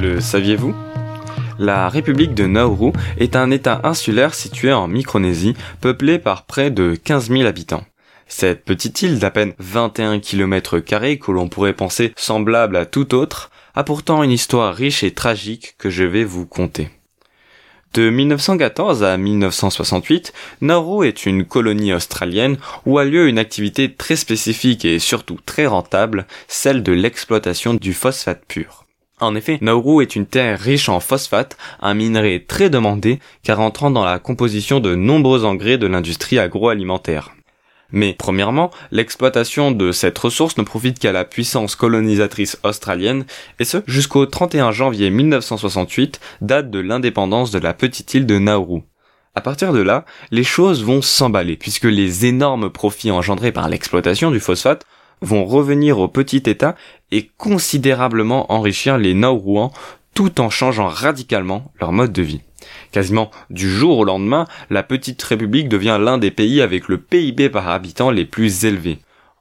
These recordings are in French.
le saviez-vous? La République de Nauru est un État insulaire situé en Micronésie, peuplé par près de 15 000 habitants. Cette petite île d'à peine 21 km que l'on pourrait penser semblable à tout autre, a pourtant une histoire riche et tragique que je vais vous conter. De 1914 à 1968, Nauru est une colonie australienne où a lieu une activité très spécifique et surtout très rentable, celle de l'exploitation du phosphate pur. En effet, Nauru est une terre riche en phosphate, un minerai très demandé car entrant dans la composition de nombreux engrais de l'industrie agroalimentaire. Mais premièrement, l'exploitation de cette ressource ne profite qu'à la puissance colonisatrice australienne, et ce jusqu'au 31 janvier 1968, date de l'indépendance de la petite île de Nauru. À partir de là, les choses vont s'emballer, puisque les énormes profits engendrés par l'exploitation du phosphate vont revenir au petit État et considérablement enrichir les Nauruans tout en changeant radicalement leur mode de vie. Quasiment du jour au lendemain, la petite république devient l'un des pays avec le PIB par habitant les plus élevés.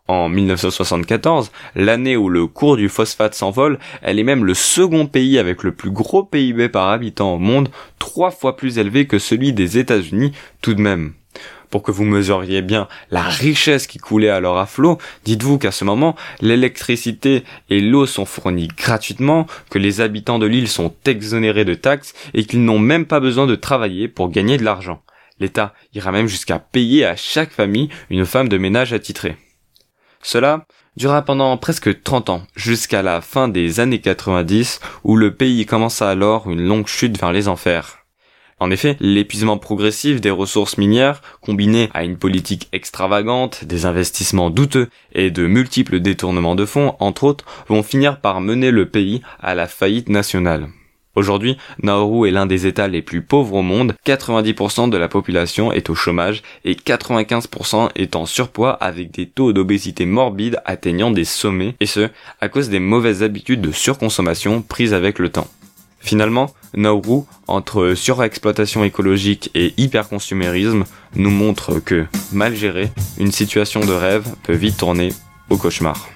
En 1974, l'année où le cours du phosphate s'envole, elle est même le second pays avec le plus gros PIB par habitant au monde, trois fois plus élevé que celui des États-Unis tout de même pour que vous mesuriez bien la richesse qui coulait alors à flot, dites-vous qu'à ce moment, l'électricité et l'eau sont fournies gratuitement, que les habitants de l'île sont exonérés de taxes et qu'ils n'ont même pas besoin de travailler pour gagner de l'argent. L'État ira même jusqu'à payer à chaque famille une femme de ménage attitrée. Cela dura pendant presque 30 ans, jusqu'à la fin des années 90, où le pays commença alors une longue chute vers les enfers. En effet, l'épuisement progressif des ressources minières, combiné à une politique extravagante, des investissements douteux et de multiples détournements de fonds, entre autres, vont finir par mener le pays à la faillite nationale. Aujourd'hui, Nauru est l'un des États les plus pauvres au monde, 90% de la population est au chômage et 95% est en surpoids avec des taux d'obésité morbide atteignant des sommets, et ce, à cause des mauvaises habitudes de surconsommation prises avec le temps. Finalement, Nauru, entre surexploitation écologique et hyperconsumérisme, nous montre que, mal gérée, une situation de rêve peut vite tourner au cauchemar.